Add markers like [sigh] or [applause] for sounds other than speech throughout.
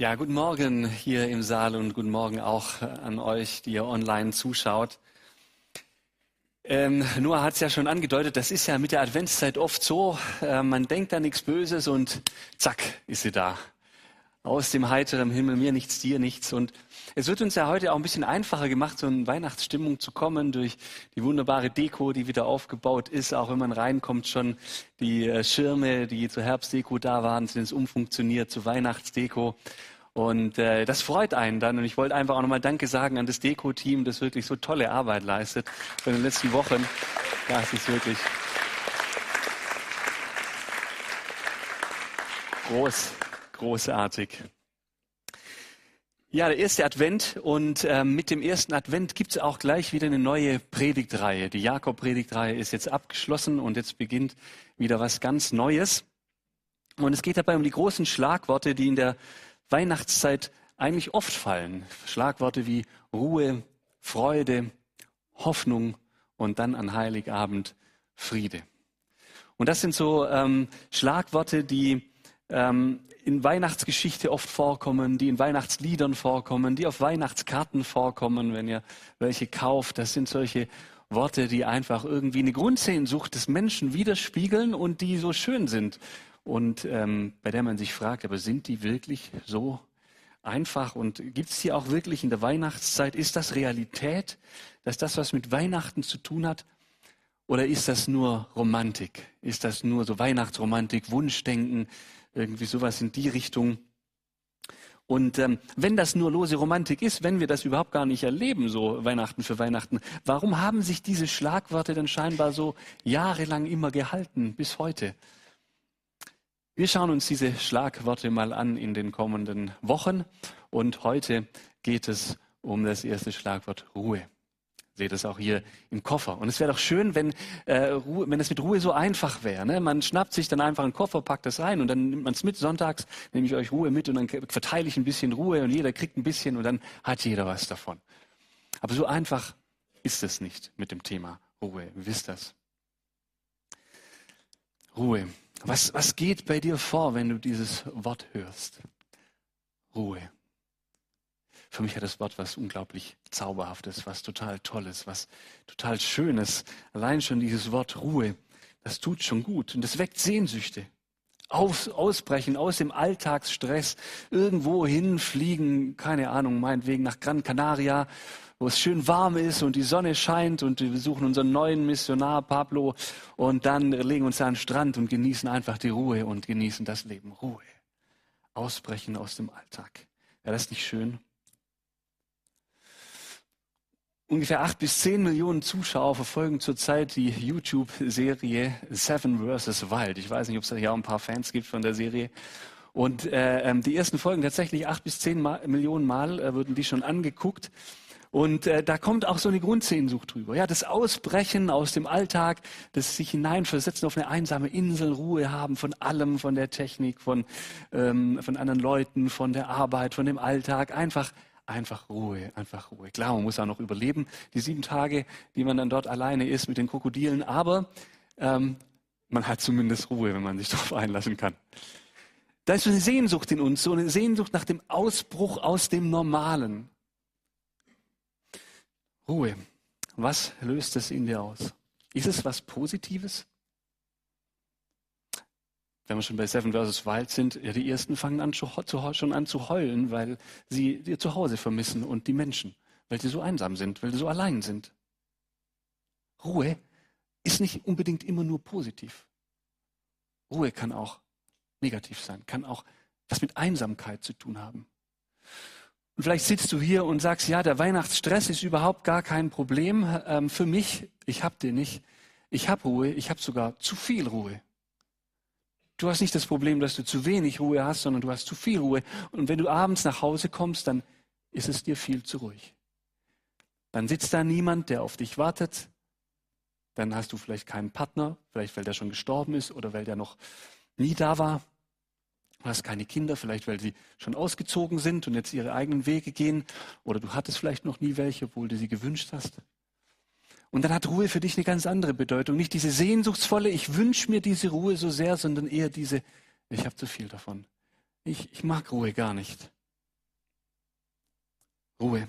Ja, guten Morgen hier im Saal und guten Morgen auch an euch, die ihr online zuschaut. Ähm, Noah hat es ja schon angedeutet, das ist ja mit der Adventszeit oft so, äh, man denkt da nichts Böses und zack, ist sie da. Aus dem heiteren Himmel, mir nichts, dir nichts. Und es wird uns ja heute auch ein bisschen einfacher gemacht, so in Weihnachtsstimmung zu kommen durch die wunderbare Deko, die wieder aufgebaut ist. Auch wenn man reinkommt, schon die äh, Schirme, die zur Herbstdeko da waren, sind jetzt umfunktioniert zu Weihnachtsdeko. Und äh, das freut einen dann. Und ich wollte einfach auch nochmal Danke sagen an das Deko-Team, das wirklich so tolle Arbeit leistet in den letzten Wochen. Das ist wirklich groß, großartig. Ja, der erste Advent und äh, mit dem ersten Advent gibt es auch gleich wieder eine neue Predigtreihe. Die Jakob-Predigtreihe ist jetzt abgeschlossen und jetzt beginnt wieder was ganz Neues. Und es geht dabei um die großen Schlagworte, die in der Weihnachtszeit eigentlich oft fallen. Schlagworte wie Ruhe, Freude, Hoffnung und dann an Heiligabend Friede. Und das sind so ähm, Schlagworte, die ähm, in Weihnachtsgeschichte oft vorkommen, die in Weihnachtsliedern vorkommen, die auf Weihnachtskarten vorkommen, wenn ihr welche kauft. Das sind solche Worte, die einfach irgendwie eine Grundsehnsucht des Menschen widerspiegeln und die so schön sind. Und ähm, bei der man sich fragt, aber sind die wirklich so einfach und gibt es die auch wirklich in der Weihnachtszeit? Ist das Realität, dass das was mit Weihnachten zu tun hat? Oder ist das nur Romantik? Ist das nur so Weihnachtsromantik, Wunschdenken? irgendwie sowas in die Richtung. Und ähm, wenn das nur lose Romantik ist, wenn wir das überhaupt gar nicht erleben, so Weihnachten für Weihnachten, warum haben sich diese Schlagworte dann scheinbar so jahrelang immer gehalten bis heute? Wir schauen uns diese Schlagworte mal an in den kommenden Wochen und heute geht es um das erste Schlagwort Ruhe sehe das auch hier im Koffer. Und es wäre doch schön, wenn, äh, Ruhe, wenn es mit Ruhe so einfach wäre. Ne? Man schnappt sich dann einfach einen Koffer, packt das rein und dann nimmt man es mit. Sonntags nehme ich euch Ruhe mit und dann verteile ich ein bisschen Ruhe und jeder kriegt ein bisschen und dann hat jeder was davon. Aber so einfach ist es nicht mit dem Thema Ruhe. Ihr wisst das. Ruhe. Was, was geht bei dir vor, wenn du dieses Wort hörst? Ruhe. Für mich hat das Wort was unglaublich Zauberhaftes, was total Tolles, was total Schönes. Allein schon dieses Wort Ruhe, das tut schon gut und das weckt Sehnsüchte. Aus, ausbrechen aus dem Alltagsstress, irgendwo hinfliegen, keine Ahnung, meinetwegen nach Gran Canaria, wo es schön warm ist und die Sonne scheint und wir besuchen unseren neuen Missionar Pablo und dann legen uns an den Strand und genießen einfach die Ruhe und genießen das Leben. Ruhe. Ausbrechen aus dem Alltag. Wäre das nicht schön? Ungefähr acht bis zehn Millionen Zuschauer verfolgen zurzeit die YouTube-Serie Seven vs. Wild. Ich weiß nicht, ob es da hier auch ein paar Fans gibt von der Serie. Und äh, ähm, die ersten Folgen tatsächlich acht bis zehn Mal, Millionen Mal äh, wurden die schon angeguckt. Und äh, da kommt auch so eine Grundsehnsucht drüber. Ja, das Ausbrechen aus dem Alltag, das sich hineinversetzen auf eine einsame Insel, Ruhe haben von allem, von der Technik, von, ähm, von anderen Leuten, von der Arbeit, von dem Alltag. Einfach Einfach Ruhe, einfach Ruhe. Klar, man muss auch noch überleben, die sieben Tage, die man dann dort alleine ist mit den Krokodilen, aber ähm, man hat zumindest Ruhe, wenn man sich [laughs] darauf einlassen kann. Da ist so eine Sehnsucht in uns, so eine Sehnsucht nach dem Ausbruch aus dem Normalen. Ruhe. Was löst es in dir aus? Ist es was Positives? Wenn wir schon bei Seven vs. Wild sind, ja, die ersten fangen an, schon an zu heulen, weil sie ihr Zuhause vermissen und die Menschen, weil sie so einsam sind, weil sie so allein sind. Ruhe ist nicht unbedingt immer nur positiv. Ruhe kann auch negativ sein, kann auch was mit Einsamkeit zu tun haben. Und vielleicht sitzt du hier und sagst, ja, der Weihnachtsstress ist überhaupt gar kein Problem ähm, für mich. Ich habe den nicht. Ich habe Ruhe, ich habe sogar zu viel Ruhe. Du hast nicht das Problem, dass du zu wenig Ruhe hast, sondern du hast zu viel Ruhe. Und wenn du abends nach Hause kommst, dann ist es dir viel zu ruhig. Dann sitzt da niemand, der auf dich wartet. Dann hast du vielleicht keinen Partner, vielleicht weil der schon gestorben ist oder weil der noch nie da war. Du hast keine Kinder, vielleicht weil sie schon ausgezogen sind und jetzt ihre eigenen Wege gehen. Oder du hattest vielleicht noch nie welche, obwohl du sie gewünscht hast. Und dann hat Ruhe für dich eine ganz andere Bedeutung. Nicht diese sehnsuchtsvolle, ich wünsche mir diese Ruhe so sehr, sondern eher diese, ich habe zu viel davon. Ich, ich mag Ruhe gar nicht. Ruhe.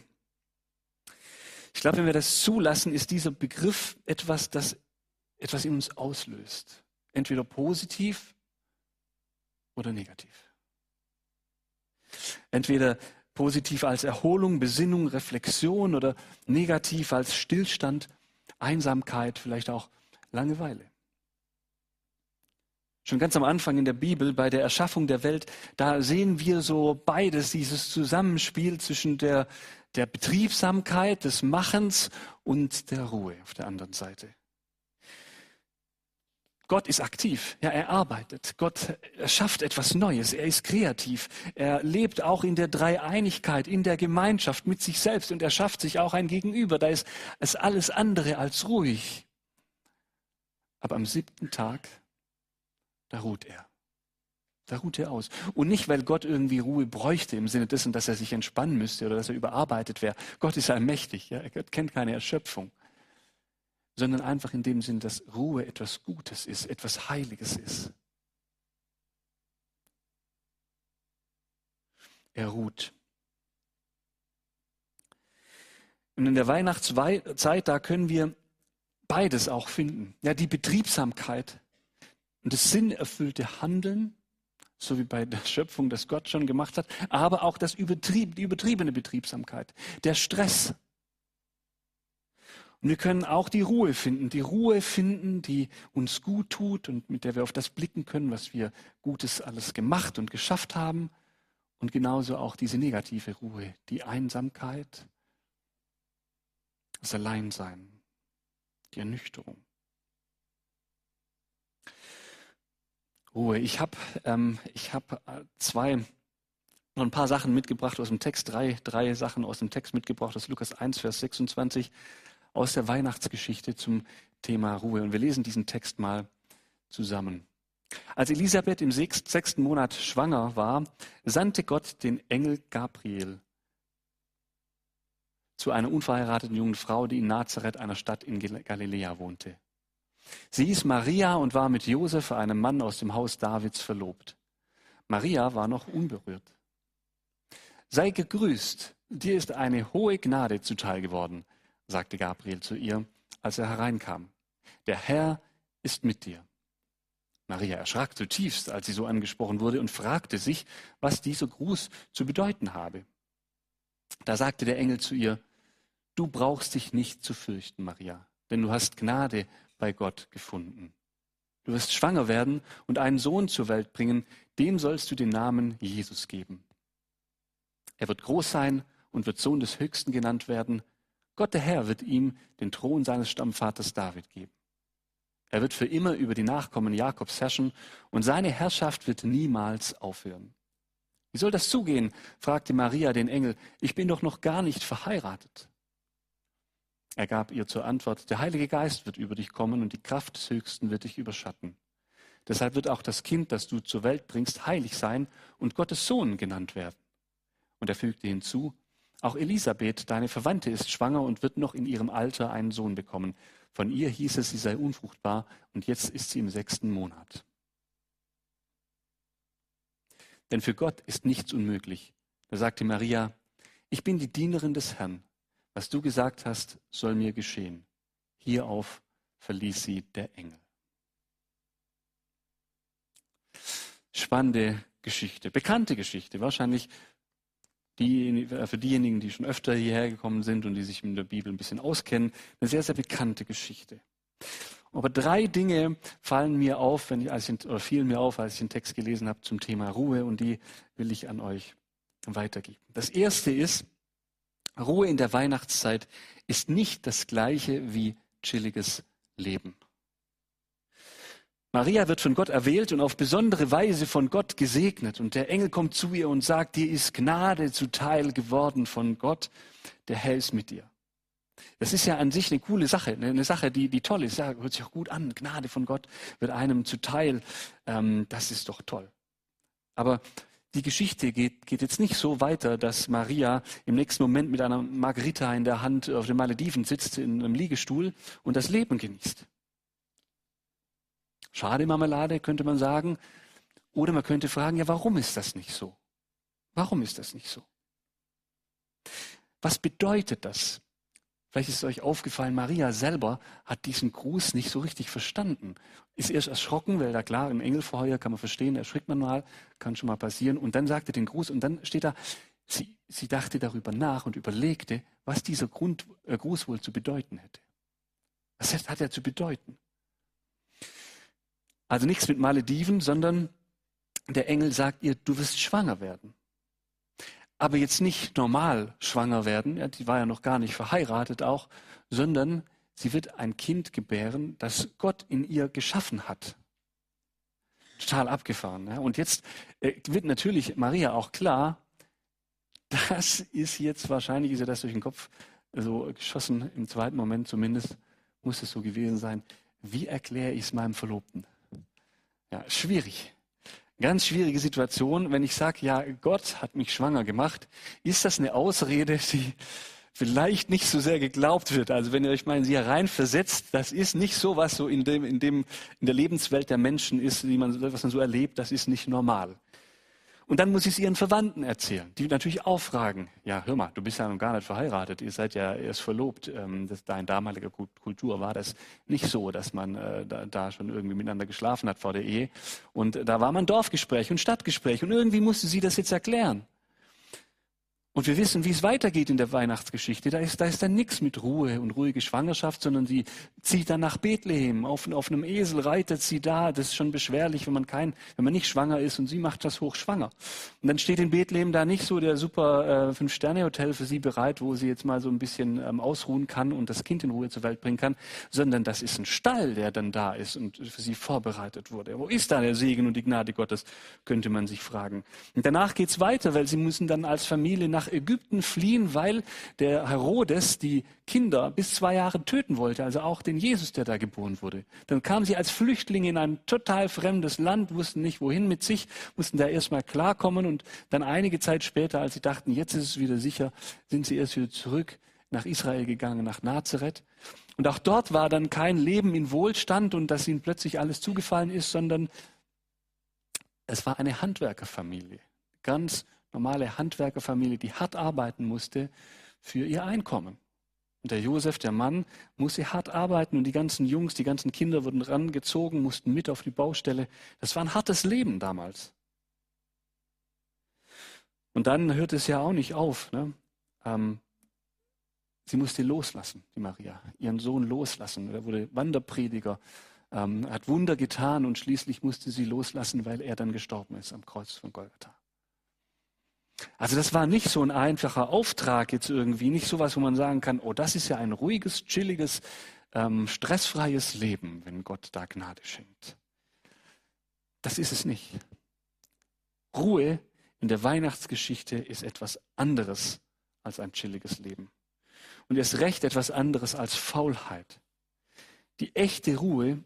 Ich glaube, wenn wir das zulassen, ist dieser Begriff etwas, das etwas in uns auslöst. Entweder positiv oder negativ. Entweder positiv als Erholung, Besinnung, Reflexion oder negativ als Stillstand, Einsamkeit, vielleicht auch Langeweile. Schon ganz am Anfang in der Bibel, bei der Erschaffung der Welt, da sehen wir so beides, dieses Zusammenspiel zwischen der, der Betriebsamkeit, des Machens und der Ruhe auf der anderen Seite. Gott ist aktiv, ja, er arbeitet. Gott schafft etwas Neues, er ist kreativ. Er lebt auch in der Dreieinigkeit, in der Gemeinschaft mit sich selbst und er schafft sich auch ein Gegenüber. Da ist es alles andere als ruhig. Aber am siebten Tag, da ruht er. Da ruht er aus. Und nicht, weil Gott irgendwie Ruhe bräuchte im Sinne dessen, dass er sich entspannen müsste oder dass er überarbeitet wäre. Gott ist allmächtig, ja, er kennt keine Erschöpfung sondern einfach in dem Sinn, dass Ruhe etwas Gutes ist, etwas Heiliges ist. Er ruht. Und in der Weihnachtszeit, da können wir beides auch finden. Ja, die Betriebsamkeit und das sinnerfüllte Handeln, so wie bei der Schöpfung, das Gott schon gemacht hat, aber auch das Übertrieb, die übertriebene Betriebsamkeit, der Stress, und wir können auch die Ruhe finden, die Ruhe finden, die uns gut tut und mit der wir auf das blicken können, was wir Gutes alles gemacht und geschafft haben. Und genauso auch diese negative Ruhe, die Einsamkeit, das Alleinsein, die Ernüchterung. Ruhe. Ich habe ähm, hab äh, zwei, noch ein paar Sachen mitgebracht aus dem Text, drei, drei Sachen aus dem Text mitgebracht, aus Lukas 1, Vers 26 aus der Weihnachtsgeschichte zum Thema Ruhe. Und wir lesen diesen Text mal zusammen. Als Elisabeth im sechsten Monat schwanger war, sandte Gott den Engel Gabriel zu einer unverheirateten jungen Frau, die in Nazareth, einer Stadt in Galiläa, wohnte. Sie hieß Maria und war mit Josef, einem Mann aus dem Haus Davids, verlobt. Maria war noch unberührt. Sei gegrüßt, dir ist eine hohe Gnade zuteil geworden sagte Gabriel zu ihr, als er hereinkam. Der Herr ist mit dir. Maria erschrak zutiefst, als sie so angesprochen wurde, und fragte sich, was dieser Gruß zu bedeuten habe. Da sagte der Engel zu ihr, Du brauchst dich nicht zu fürchten, Maria, denn du hast Gnade bei Gott gefunden. Du wirst schwanger werden und einen Sohn zur Welt bringen, dem sollst du den Namen Jesus geben. Er wird groß sein und wird Sohn des Höchsten genannt werden, Gott der Herr wird ihm den Thron seines Stammvaters David geben. Er wird für immer über die Nachkommen Jakobs herrschen und seine Herrschaft wird niemals aufhören. Wie soll das zugehen? fragte Maria den Engel. Ich bin doch noch gar nicht verheiratet. Er gab ihr zur Antwort, der Heilige Geist wird über dich kommen und die Kraft des Höchsten wird dich überschatten. Deshalb wird auch das Kind, das du zur Welt bringst, heilig sein und Gottes Sohn genannt werden. Und er fügte hinzu, auch Elisabeth, deine Verwandte, ist schwanger und wird noch in ihrem Alter einen Sohn bekommen. Von ihr hieß es, sie sei unfruchtbar und jetzt ist sie im sechsten Monat. Denn für Gott ist nichts unmöglich. Da sagte Maria, ich bin die Dienerin des Herrn. Was du gesagt hast, soll mir geschehen. Hierauf verließ sie der Engel. Spannende Geschichte, bekannte Geschichte, wahrscheinlich die, äh, für diejenigen, die schon öfter hierher gekommen sind und die sich mit der Bibel ein bisschen auskennen, eine sehr, sehr bekannte Geschichte. Aber drei Dinge fallen mir auf, wenn ich, als ich, oder fielen mir auf, als ich den Text gelesen habe zum Thema Ruhe und die will ich an euch weitergeben. Das erste ist, Ruhe in der Weihnachtszeit ist nicht das gleiche wie chilliges Leben. Maria wird von Gott erwählt und auf besondere Weise von Gott gesegnet. Und der Engel kommt zu ihr und sagt, dir ist Gnade zuteil geworden von Gott. Der Herr ist mit dir. Das ist ja an sich eine coole Sache, eine Sache, die, die toll ist. Ja, hört sich auch gut an. Gnade von Gott wird einem zuteil. Ähm, das ist doch toll. Aber die Geschichte geht, geht jetzt nicht so weiter, dass Maria im nächsten Moment mit einer Margarita in der Hand auf den Malediven sitzt, in einem Liegestuhl und das Leben genießt. Schade Marmelade, könnte man sagen. Oder man könnte fragen, ja, warum ist das nicht so? Warum ist das nicht so? Was bedeutet das? Vielleicht ist es euch aufgefallen, Maria selber hat diesen Gruß nicht so richtig verstanden. Ist erst erschrocken, weil da klar, im Engelverheuer kann man verstehen, erschrickt man mal, kann schon mal passieren. Und dann sagte den Gruß und dann steht da, sie, sie dachte darüber nach und überlegte, was dieser Grund, äh, Gruß wohl zu bedeuten hätte. Was hat er zu bedeuten? Also nichts mit Malediven, sondern der Engel sagt ihr, du wirst schwanger werden aber jetzt nicht normal schwanger werden, ja, die war ja noch gar nicht verheiratet auch, sondern sie wird ein Kind gebären, das Gott in ihr geschaffen hat. Total abgefahren. Ja. Und jetzt äh, wird natürlich Maria auch klar, [laughs] das ist jetzt wahrscheinlich, ist ihr das durch den Kopf so geschossen, im zweiten Moment zumindest, muss es so gewesen sein. Wie erkläre ich es meinem Verlobten? Ja, schwierig. Ganz schwierige Situation, wenn ich sage, ja, Gott hat mich schwanger gemacht, ist das eine Ausrede, die vielleicht nicht so sehr geglaubt wird. Also wenn ihr euch mal in sie hereinversetzt, das ist nicht so, was so in dem, in dem, in der Lebenswelt der Menschen ist, wie man, was man so erlebt, das ist nicht normal. Und dann muss ich es ihren Verwandten erzählen, die natürlich auch fragen, ja, hör mal, du bist ja noch gar nicht verheiratet, ihr seid ja erst verlobt. Ähm, da in damaliger Kultur war das nicht so, dass man äh, da, da schon irgendwie miteinander geschlafen hat vor der Ehe. Und da war man Dorfgespräch und Stadtgespräch und irgendwie musste sie das jetzt erklären. Und wir wissen, wie es weitergeht in der Weihnachtsgeschichte. Da ist, da ist dann nichts mit Ruhe und ruhige Schwangerschaft, sondern sie zieht dann nach Bethlehem. Auf, auf einem Esel reitet sie da. Das ist schon beschwerlich, wenn man kein, wenn man nicht schwanger ist und sie macht das hochschwanger. Und dann steht in Bethlehem da nicht so der super äh, Fünf-Sterne-Hotel für sie bereit, wo sie jetzt mal so ein bisschen ähm, ausruhen kann und das Kind in Ruhe zur Welt bringen kann, sondern das ist ein Stall, der dann da ist und für sie vorbereitet wurde. Wo ist da der Segen und die Gnade Gottes, könnte man sich fragen. Und danach geht's weiter, weil sie müssen dann als Familie nach Ägypten fliehen, weil der Herodes die Kinder bis zwei Jahre töten wollte, also auch den Jesus, der da geboren wurde. Dann kamen sie als Flüchtlinge in ein total fremdes Land, wussten nicht wohin mit sich, mussten da erstmal klarkommen und dann einige Zeit später, als sie dachten, jetzt ist es wieder sicher, sind sie erst wieder zurück nach Israel gegangen, nach Nazareth. Und auch dort war dann kein Leben in Wohlstand und dass ihnen plötzlich alles zugefallen ist, sondern es war eine Handwerkerfamilie. Ganz normale Handwerkerfamilie, die hart arbeiten musste für ihr Einkommen. Und der Josef, der Mann, musste hart arbeiten und die ganzen Jungs, die ganzen Kinder wurden rangezogen, mussten mit auf die Baustelle. Das war ein hartes Leben damals. Und dann hört es ja auch nicht auf. Ne? Ähm, sie musste loslassen, die Maria, ihren Sohn loslassen. Er wurde Wanderprediger, ähm, hat Wunder getan und schließlich musste sie loslassen, weil er dann gestorben ist am Kreuz von Golgatha. Also das war nicht so ein einfacher Auftrag jetzt irgendwie, nicht so was, wo man sagen kann, oh, das ist ja ein ruhiges, chilliges, ähm, stressfreies Leben, wenn Gott da Gnade schenkt. Das ist es nicht. Ruhe in der Weihnachtsgeschichte ist etwas anderes als ein chilliges Leben. Und erst recht etwas anderes als Faulheit. Die echte Ruhe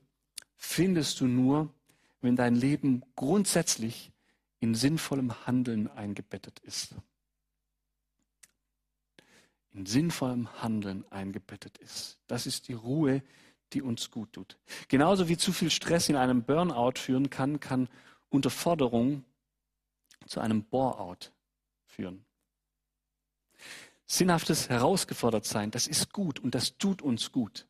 findest du nur, wenn dein Leben grundsätzlich in sinnvollem Handeln eingebettet ist. In sinnvollem Handeln eingebettet ist. Das ist die Ruhe, die uns gut tut. Genauso wie zu viel Stress in einem Burnout führen kann, kann Unterforderung zu einem Boreout führen. Sinnhaftes Herausgefordertsein, das ist gut und das tut uns gut.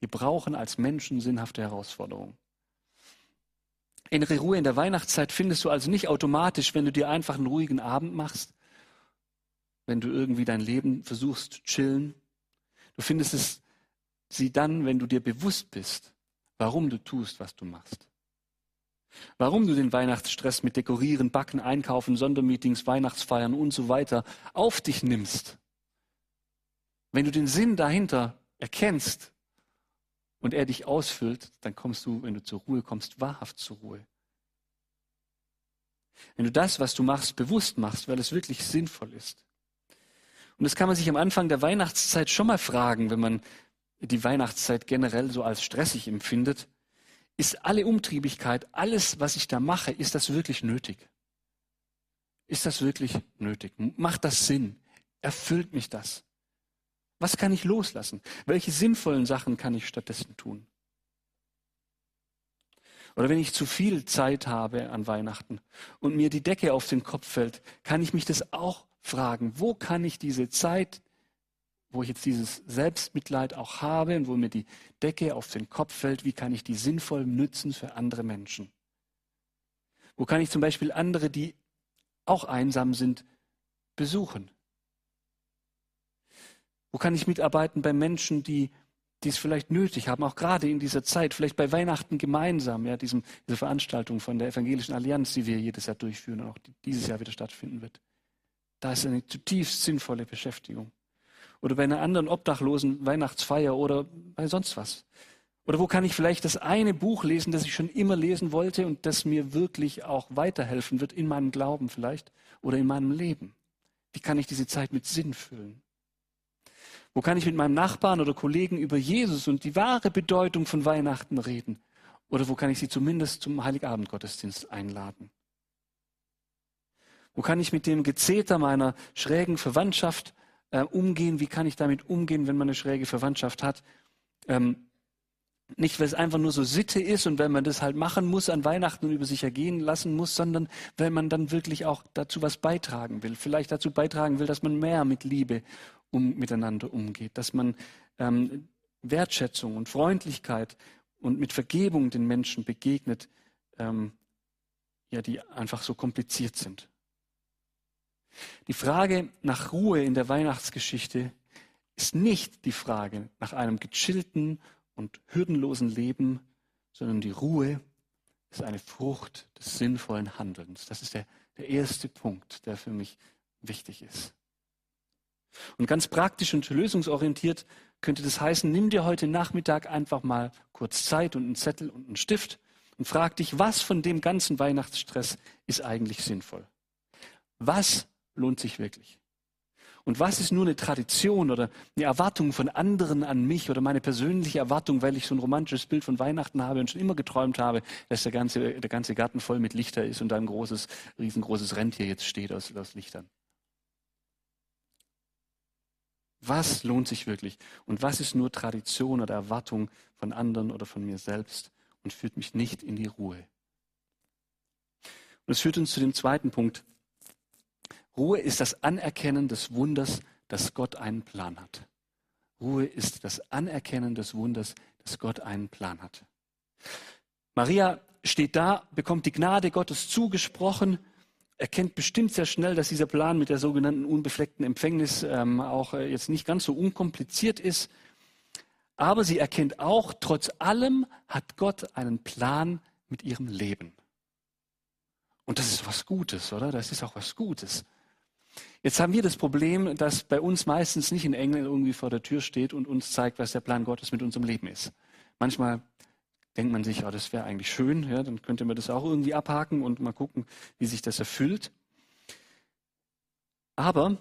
Wir brauchen als Menschen sinnhafte Herausforderungen. Innere Ruhe in der Weihnachtszeit findest du also nicht automatisch, wenn du dir einfach einen ruhigen Abend machst, wenn du irgendwie dein Leben versuchst zu chillen. Du findest es sie dann, wenn du dir bewusst bist, warum du tust, was du machst. Warum du den Weihnachtsstress mit Dekorieren, Backen, Einkaufen, Sondermeetings, Weihnachtsfeiern und so weiter auf dich nimmst. Wenn du den Sinn dahinter erkennst, und er dich ausfüllt, dann kommst du, wenn du zur Ruhe kommst, wahrhaft zur Ruhe. Wenn du das, was du machst, bewusst machst, weil es wirklich sinnvoll ist. Und das kann man sich am Anfang der Weihnachtszeit schon mal fragen, wenn man die Weihnachtszeit generell so als stressig empfindet. Ist alle Umtriebigkeit, alles, was ich da mache, ist das wirklich nötig? Ist das wirklich nötig? Macht das Sinn? Erfüllt mich das? Was kann ich loslassen? Welche sinnvollen Sachen kann ich stattdessen tun? Oder wenn ich zu viel Zeit habe an Weihnachten und mir die Decke auf den Kopf fällt, kann ich mich das auch fragen, wo kann ich diese Zeit, wo ich jetzt dieses Selbstmitleid auch habe und wo mir die Decke auf den Kopf fällt, wie kann ich die sinnvoll nützen für andere Menschen? Wo kann ich zum Beispiel andere, die auch einsam sind, besuchen? Wo kann ich mitarbeiten bei Menschen, die die es vielleicht nötig haben, auch gerade in dieser Zeit, vielleicht bei Weihnachten gemeinsam, ja, diesem, diese Veranstaltung von der Evangelischen Allianz, die wir jedes Jahr durchführen und auch dieses Jahr wieder stattfinden wird. Da ist eine zutiefst sinnvolle Beschäftigung. Oder bei einer anderen obdachlosen Weihnachtsfeier oder bei sonst was. Oder wo kann ich vielleicht das eine Buch lesen, das ich schon immer lesen wollte und das mir wirklich auch weiterhelfen wird in meinem Glauben vielleicht oder in meinem Leben? Wie kann ich diese Zeit mit Sinn füllen? Wo kann ich mit meinem Nachbarn oder Kollegen über Jesus und die wahre Bedeutung von Weihnachten reden? Oder wo kann ich sie zumindest zum Heiligabendgottesdienst einladen? Wo kann ich mit dem Gezeter meiner schrägen Verwandtschaft äh, umgehen? Wie kann ich damit umgehen, wenn man eine schräge Verwandtschaft hat? Ähm, nicht, weil es einfach nur so Sitte ist und weil man das halt machen muss an Weihnachten und über sich ergehen lassen muss, sondern weil man dann wirklich auch dazu was beitragen will. Vielleicht dazu beitragen will, dass man mehr mit Liebe um, miteinander umgeht, dass man ähm, Wertschätzung und Freundlichkeit und mit Vergebung den Menschen begegnet, ähm, ja, die einfach so kompliziert sind. Die Frage nach Ruhe in der Weihnachtsgeschichte ist nicht die Frage nach einem gechillten und hürdenlosen Leben, sondern die Ruhe ist eine Frucht des sinnvollen Handelns. Das ist der, der erste Punkt, der für mich wichtig ist. Und ganz praktisch und lösungsorientiert könnte das heißen, nimm dir heute Nachmittag einfach mal kurz Zeit und einen Zettel und einen Stift und frag dich, was von dem ganzen Weihnachtsstress ist eigentlich sinnvoll? Was lohnt sich wirklich? Und was ist nur eine Tradition oder eine Erwartung von anderen an mich oder meine persönliche Erwartung, weil ich so ein romantisches Bild von Weihnachten habe und schon immer geträumt habe, dass der ganze, der ganze Garten voll mit Lichter ist und da ein großes, riesengroßes Rentier jetzt steht aus, aus Lichtern? Was lohnt sich wirklich? Und was ist nur Tradition oder Erwartung von anderen oder von mir selbst und führt mich nicht in die Ruhe? Und es führt uns zu dem zweiten Punkt. Ruhe ist das Anerkennen des Wunders, dass Gott einen Plan hat. Ruhe ist das Anerkennen des Wunders, dass Gott einen Plan hat. Maria steht da, bekommt die Gnade Gottes zugesprochen erkennt bestimmt sehr schnell, dass dieser Plan mit der sogenannten unbefleckten Empfängnis ähm, auch äh, jetzt nicht ganz so unkompliziert ist. Aber sie erkennt auch, trotz allem hat Gott einen Plan mit ihrem Leben. Und das ist was Gutes, oder? Das ist auch was Gutes. Jetzt haben wir das Problem, dass bei uns meistens nicht ein Engel irgendwie vor der Tür steht und uns zeigt, was der Plan Gottes mit unserem Leben ist. Manchmal denkt man sich, ja, das wäre eigentlich schön, ja, dann könnte man das auch irgendwie abhaken und mal gucken, wie sich das erfüllt. Aber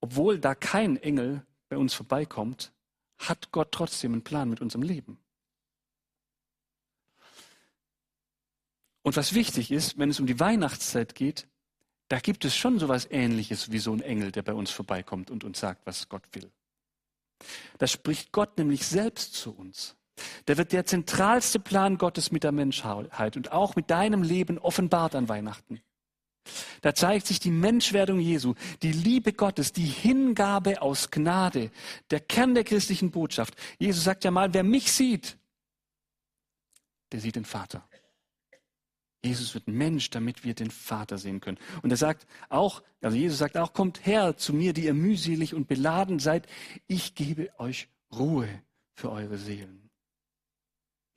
obwohl da kein Engel bei uns vorbeikommt, hat Gott trotzdem einen Plan mit unserem Leben. Und was wichtig ist, wenn es um die Weihnachtszeit geht, da gibt es schon so etwas Ähnliches wie so ein Engel, der bei uns vorbeikommt und uns sagt, was Gott will. Da spricht Gott nämlich selbst zu uns. Da wird der zentralste Plan Gottes mit der Menschheit und auch mit deinem Leben offenbart an Weihnachten. Da zeigt sich die Menschwerdung Jesu, die Liebe Gottes, die Hingabe aus Gnade, der Kern der christlichen Botschaft. Jesus sagt ja mal, wer mich sieht, der sieht den Vater. Jesus wird Mensch, damit wir den Vater sehen können. Und er sagt auch, also Jesus sagt auch, kommt her zu mir, die ihr mühselig und beladen seid. Ich gebe euch Ruhe für eure Seelen.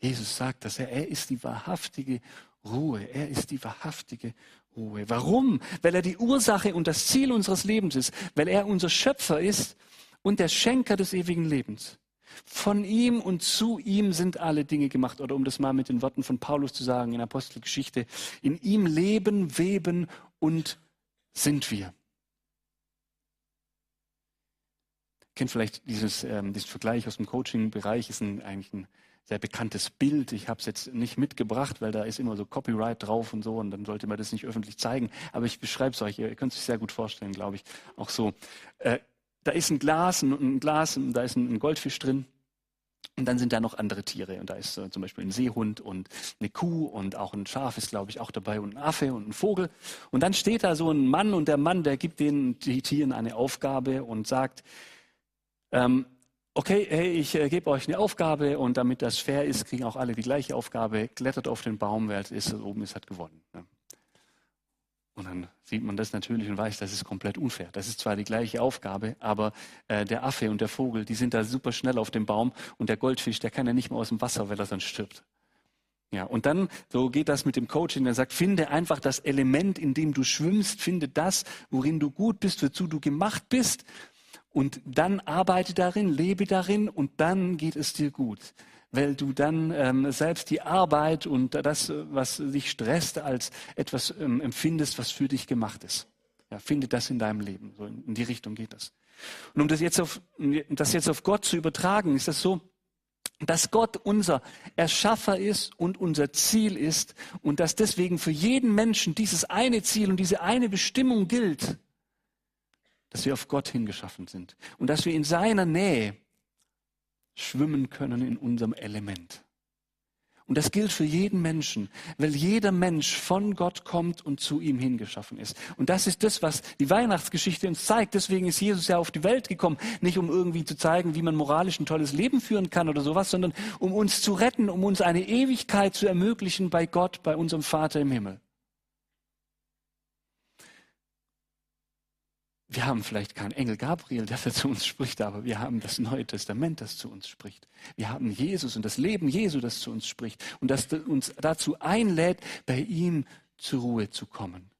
Jesus sagt das, er ist die wahrhaftige Ruhe. Er ist die wahrhaftige Ruhe. Warum? Weil er die Ursache und das Ziel unseres Lebens ist, weil er unser Schöpfer ist und der Schenker des ewigen Lebens. Von ihm und zu ihm sind alle Dinge gemacht. Oder um das mal mit den Worten von Paulus zu sagen in Apostelgeschichte, in ihm leben, weben und sind wir. Kennt vielleicht dieses, ähm, diesen Vergleich aus dem Coaching-Bereich, ist ein, eigentlich ein sehr bekanntes Bild. Ich habe es jetzt nicht mitgebracht, weil da ist immer so Copyright drauf und so und dann sollte man das nicht öffentlich zeigen. Aber ich beschreibe es euch, ihr könnt es sich sehr gut vorstellen, glaube ich. Auch so. Äh, da ist ein Glas, ein, ein Glas, da ist ein, ein Goldfisch drin Und dann sind da noch andere Tiere. Und da ist äh, zum Beispiel ein Seehund und eine Kuh und auch ein Schaf ist, glaube ich, auch dabei und ein Affe und ein Vogel. Und dann steht da so ein Mann und der Mann, der gibt den Tieren eine Aufgabe und sagt, ähm, okay, hey, ich äh, gebe euch eine Aufgabe und damit das fair ist, kriegen auch alle die gleiche Aufgabe. Klettert auf den Baum, wer ist, oben ist, hat gewonnen. Ne? Und dann sieht man das natürlich und weiß, das ist komplett unfair. Das ist zwar die gleiche Aufgabe, aber äh, der Affe und der Vogel, die sind da super schnell auf dem Baum und der Goldfisch, der kann ja nicht mehr aus dem Wasser, weil er sonst stirbt. Ja, und dann, so geht das mit dem Coaching, der sagt, finde einfach das Element, in dem du schwimmst, finde das, worin du gut bist, wozu du gemacht bist und dann arbeite darin, lebe darin und dann geht es dir gut. Weil du dann ähm, selbst die Arbeit und das, was dich stresst, als etwas ähm, empfindest, was für dich gemacht ist. Ja, finde das in deinem Leben. So in, in die Richtung geht das. Und um das jetzt auf, das jetzt auf Gott zu übertragen, ist das so, dass Gott unser Erschaffer ist und unser Ziel ist und dass deswegen für jeden Menschen dieses eine Ziel und diese eine Bestimmung gilt dass wir auf Gott hingeschaffen sind und dass wir in seiner Nähe schwimmen können in unserem Element. Und das gilt für jeden Menschen, weil jeder Mensch von Gott kommt und zu ihm hingeschaffen ist. Und das ist das, was die Weihnachtsgeschichte uns zeigt. Deswegen ist Jesus ja auf die Welt gekommen, nicht um irgendwie zu zeigen, wie man moralisch ein tolles Leben führen kann oder sowas, sondern um uns zu retten, um uns eine Ewigkeit zu ermöglichen bei Gott, bei unserem Vater im Himmel. Wir haben vielleicht keinen Engel Gabriel, der zu uns spricht, aber wir haben das Neue Testament, das zu uns spricht. Wir haben Jesus und das Leben Jesu, das zu uns spricht und das uns dazu einlädt, bei ihm zur Ruhe zu kommen,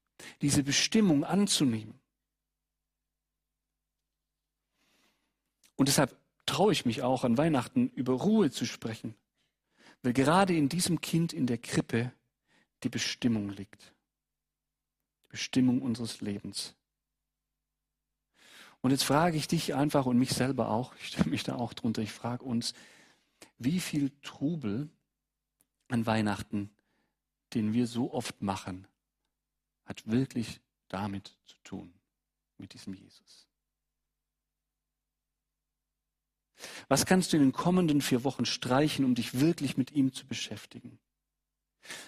diese Bestimmung anzunehmen. Und deshalb traue ich mich auch an Weihnachten über Ruhe zu sprechen, weil gerade in diesem Kind in der Krippe die Bestimmung liegt. Die Bestimmung unseres Lebens. Und jetzt frage ich dich einfach und mich selber auch, ich stelle mich da auch drunter, ich frage uns, wie viel Trubel an Weihnachten, den wir so oft machen, hat wirklich damit zu tun, mit diesem Jesus. Was kannst du in den kommenden vier Wochen streichen, um dich wirklich mit ihm zu beschäftigen?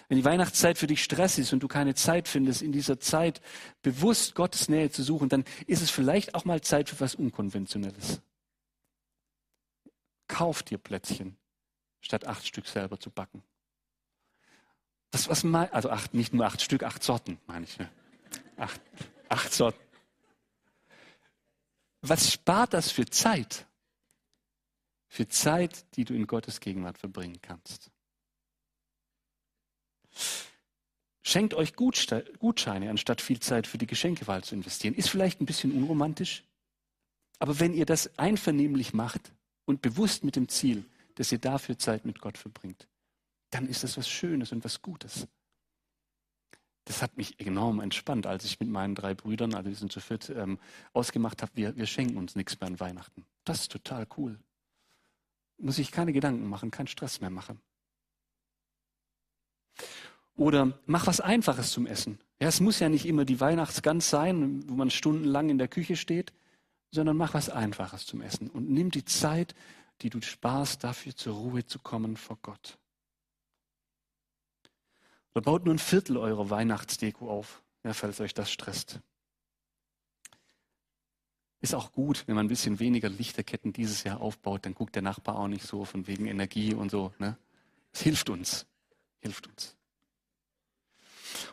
Wenn die Weihnachtszeit für dich Stress ist und du keine Zeit findest, in dieser Zeit bewusst Gottes Nähe zu suchen, dann ist es vielleicht auch mal Zeit für was Unkonventionelles. Kauf dir Plätzchen, statt acht Stück selber zu backen. Das, was mein, also acht, nicht nur acht Stück, acht Sorten, meine ich. Ne? Acht, acht Sorten. Was spart das für Zeit? Für Zeit, die du in Gottes Gegenwart verbringen kannst. Schenkt euch Gutscheine, anstatt viel Zeit für die Geschenkewahl zu investieren. Ist vielleicht ein bisschen unromantisch, aber wenn ihr das einvernehmlich macht und bewusst mit dem Ziel, dass ihr dafür Zeit mit Gott verbringt, dann ist das was Schönes und was Gutes. Das hat mich enorm entspannt, als ich mit meinen drei Brüdern, also wir sind zu viert, ähm, ausgemacht habe, wir, wir schenken uns nichts mehr an Weihnachten. Das ist total cool. Muss ich keine Gedanken machen, keinen Stress mehr machen. Oder mach was Einfaches zum Essen. Ja, es muss ja nicht immer die Weihnachtsgans sein, wo man stundenlang in der Küche steht, sondern mach was Einfaches zum Essen und nimm die Zeit, die du sparst, dafür zur Ruhe zu kommen vor Gott. Oder baut nur ein Viertel eurer Weihnachtsdeko auf, ja, falls euch das stresst. Ist auch gut, wenn man ein bisschen weniger Lichterketten dieses Jahr aufbaut, dann guckt der Nachbar auch nicht so von wegen Energie und so. Ne? Es hilft uns, hilft uns.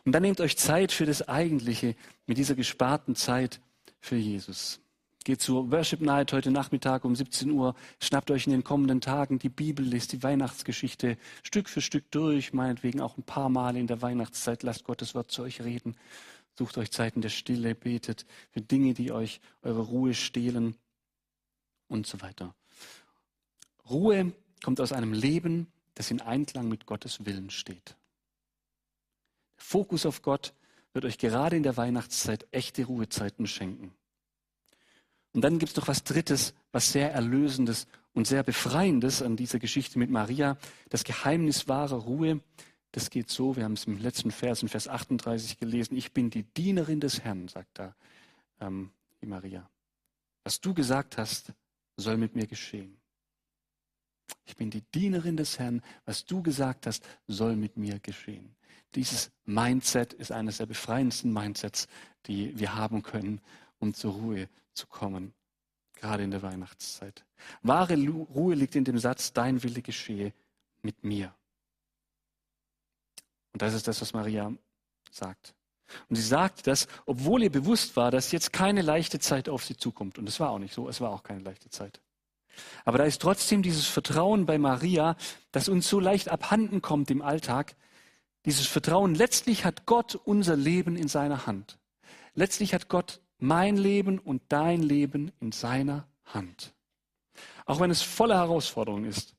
Und dann nehmt euch Zeit für das Eigentliche mit dieser gesparten Zeit für Jesus. Geht zur Worship Night heute Nachmittag um 17 Uhr. Schnappt euch in den kommenden Tagen die Bibel, lest die Weihnachtsgeschichte Stück für Stück durch, meinetwegen auch ein paar Mal in der Weihnachtszeit. Lasst Gottes Wort zu euch reden. Sucht euch Zeiten der Stille, betet für Dinge, die euch eure Ruhe stehlen und so weiter. Ruhe kommt aus einem Leben, das in Einklang mit Gottes Willen steht. Fokus auf Gott wird euch gerade in der Weihnachtszeit echte Ruhezeiten schenken. Und dann gibt es noch was Drittes, was sehr Erlösendes und sehr Befreiendes an dieser Geschichte mit Maria. Das Geheimnis wahrer Ruhe, das geht so, wir haben es im letzten Vers, in Vers 38 gelesen, ich bin die Dienerin des Herrn, sagt da ähm, die Maria. Was du gesagt hast, soll mit mir geschehen. Ich bin die Dienerin des Herrn. Was du gesagt hast, soll mit mir geschehen. Dieses Mindset ist eines der befreiendsten Mindsets, die wir haben können, um zur Ruhe zu kommen, gerade in der Weihnachtszeit. Wahre Ruhe liegt in dem Satz, dein Wille geschehe mit mir. Und das ist das, was Maria sagt. Und sie sagt das, obwohl ihr bewusst war, dass jetzt keine leichte Zeit auf sie zukommt. Und es war auch nicht so, es war auch keine leichte Zeit. Aber da ist trotzdem dieses Vertrauen bei Maria, das uns so leicht abhanden kommt im Alltag. Dieses Vertrauen, letztlich hat Gott unser Leben in seiner Hand. Letztlich hat Gott mein Leben und dein Leben in seiner Hand. Auch wenn es voller Herausforderungen ist.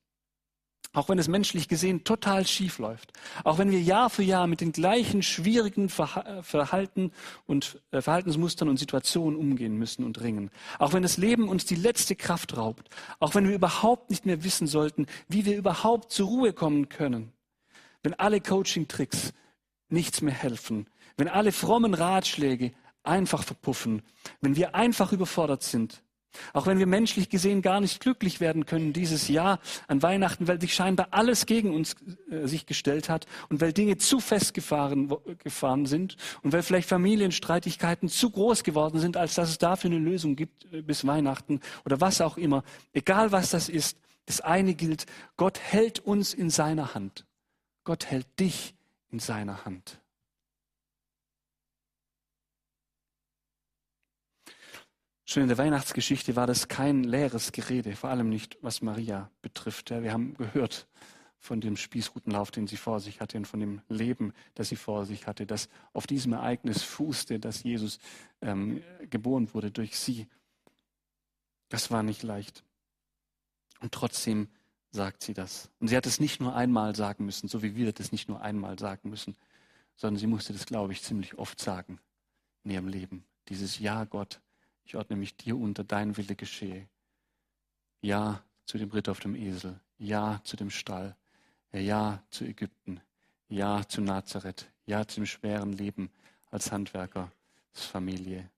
Auch wenn es menschlich gesehen total schief läuft. Auch wenn wir Jahr für Jahr mit den gleichen schwierigen äh, Verhalten und äh, Verhaltensmustern und Situationen umgehen müssen und ringen. Auch wenn das Leben uns die letzte Kraft raubt. Auch wenn wir überhaupt nicht mehr wissen sollten, wie wir überhaupt zur Ruhe kommen können. Wenn alle Coaching-Tricks nichts mehr helfen. Wenn alle frommen Ratschläge einfach verpuffen. Wenn wir einfach überfordert sind auch wenn wir menschlich gesehen gar nicht glücklich werden können dieses Jahr an Weihnachten, weil sich scheinbar alles gegen uns äh, sich gestellt hat und weil Dinge zu festgefahren gefahren sind und weil vielleicht Familienstreitigkeiten zu groß geworden sind, als dass es dafür eine Lösung gibt äh, bis Weihnachten oder was auch immer. Egal was das ist, das eine gilt, Gott hält uns in seiner Hand. Gott hält dich in seiner Hand. Schon in der Weihnachtsgeschichte war das kein leeres Gerede, vor allem nicht, was Maria betrifft. wir haben gehört von dem Spießrutenlauf, den sie vor sich hatte und von dem Leben, das sie vor sich hatte, das auf diesem Ereignis fußte, dass Jesus ähm, geboren wurde durch sie. Das war nicht leicht. Und trotzdem sagt sie das. Und sie hat es nicht nur einmal sagen müssen, so wie wir das nicht nur einmal sagen müssen, sondern sie musste das, glaube ich, ziemlich oft sagen in ihrem Leben. Dieses Ja, Gott, ich ordne mich dir unter, dein Wille geschehe. Ja zu dem Ritter auf dem Esel. Ja zu dem Stall. Ja zu Ägypten. Ja zu Nazareth. Ja zu dem schweren Leben als Handwerkersfamilie.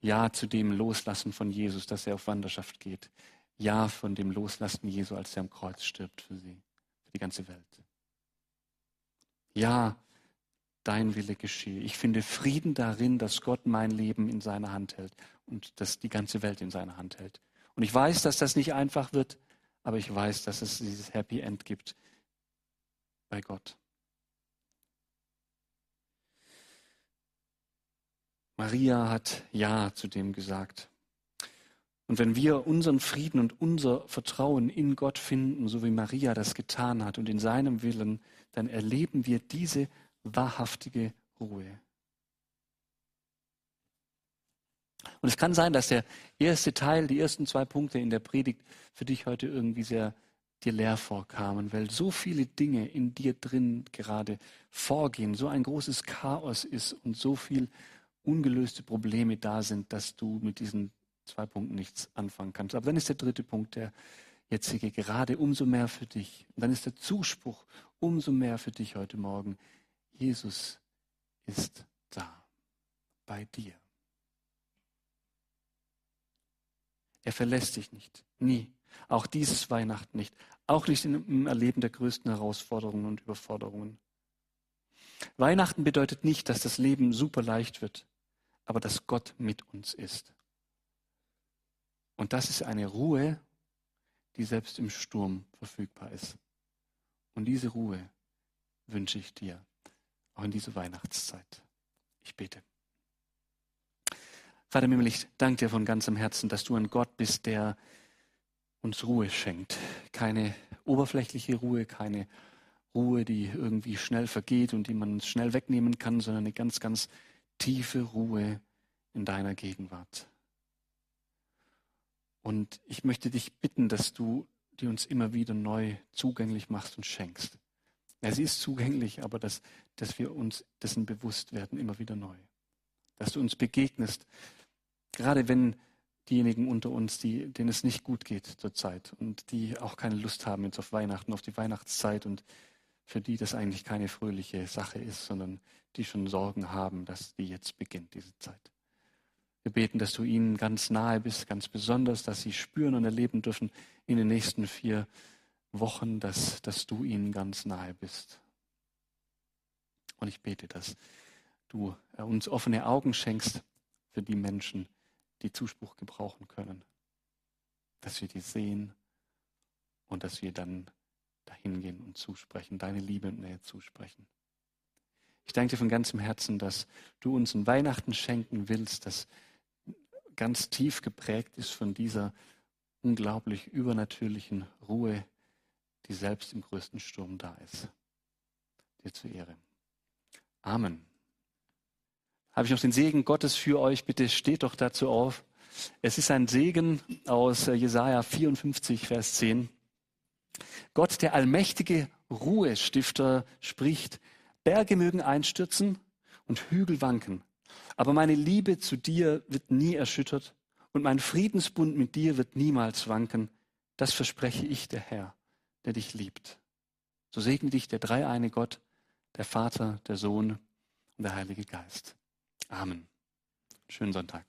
Ja zu dem Loslassen von Jesus, dass er auf Wanderschaft geht. Ja von dem Loslassen Jesu, als er am Kreuz stirbt für sie, für die ganze Welt. Ja dein Wille geschehe. Ich finde Frieden darin, dass Gott mein Leben in seiner Hand hält und dass die ganze Welt in seiner Hand hält. Und ich weiß, dass das nicht einfach wird, aber ich weiß, dass es dieses Happy End gibt bei Gott. Maria hat Ja zu dem gesagt. Und wenn wir unseren Frieden und unser Vertrauen in Gott finden, so wie Maria das getan hat und in seinem Willen, dann erleben wir diese wahrhaftige Ruhe. Und es kann sein, dass der erste Teil, die ersten zwei Punkte in der Predigt für dich heute irgendwie sehr dir leer vorkamen, weil so viele Dinge in dir drin gerade vorgehen, so ein großes Chaos ist und so viel ungelöste Probleme da sind, dass du mit diesen zwei Punkten nichts anfangen kannst. Aber dann ist der dritte Punkt, der jetzige, gerade umso mehr für dich. Und dann ist der Zuspruch umso mehr für dich heute Morgen. Jesus ist da, bei dir. Er verlässt dich nicht, nie. Auch dieses Weihnachten nicht. Auch nicht im Erleben der größten Herausforderungen und Überforderungen. Weihnachten bedeutet nicht, dass das Leben super leicht wird, aber dass Gott mit uns ist. Und das ist eine Ruhe, die selbst im Sturm verfügbar ist. Und diese Ruhe wünsche ich dir auch in diese Weihnachtszeit. Ich bete. Vater Himmel, ich danke dir von ganzem Herzen, dass du ein Gott bist, der uns Ruhe schenkt. Keine oberflächliche Ruhe, keine Ruhe, die irgendwie schnell vergeht und die man schnell wegnehmen kann, sondern eine ganz, ganz tiefe Ruhe in deiner Gegenwart. Und ich möchte dich bitten, dass du die uns immer wieder neu zugänglich machst und schenkst. Ja, sie ist zugänglich, aber dass, dass wir uns dessen bewusst werden, immer wieder neu. Dass du uns begegnest, gerade wenn diejenigen unter uns, die, denen es nicht gut geht zurzeit und die auch keine Lust haben jetzt auf Weihnachten, auf die Weihnachtszeit und für die das eigentlich keine fröhliche Sache ist, sondern die schon Sorgen haben, dass die jetzt beginnt, diese Zeit. Wir beten, dass du ihnen ganz nahe bist, ganz besonders, dass sie spüren und erleben dürfen in den nächsten vier Wochen, dass, dass du ihnen ganz nahe bist. Und ich bete, dass du äh, uns offene Augen schenkst für die Menschen, die Zuspruch gebrauchen können. Dass wir die sehen und dass wir dann dahin gehen und zusprechen, deine Liebe und Nähe zusprechen. Ich danke dir von ganzem Herzen, dass du uns ein Weihnachten schenken willst, das ganz tief geprägt ist von dieser unglaublich übernatürlichen Ruhe, die selbst im größten Sturm da ist. Dir zur Ehre. Amen. Habe ich noch den Segen Gottes für euch? Bitte steht doch dazu auf. Es ist ein Segen aus Jesaja 54, Vers 10. Gott, der allmächtige Ruhestifter, spricht, Berge mögen einstürzen und Hügel wanken, aber meine Liebe zu dir wird nie erschüttert und mein Friedensbund mit dir wird niemals wanken. Das verspreche ich, der Herr, der dich liebt. So segne dich der dreieine Gott, der Vater, der Sohn und der Heilige Geist. Amen. Schönen Sonntag.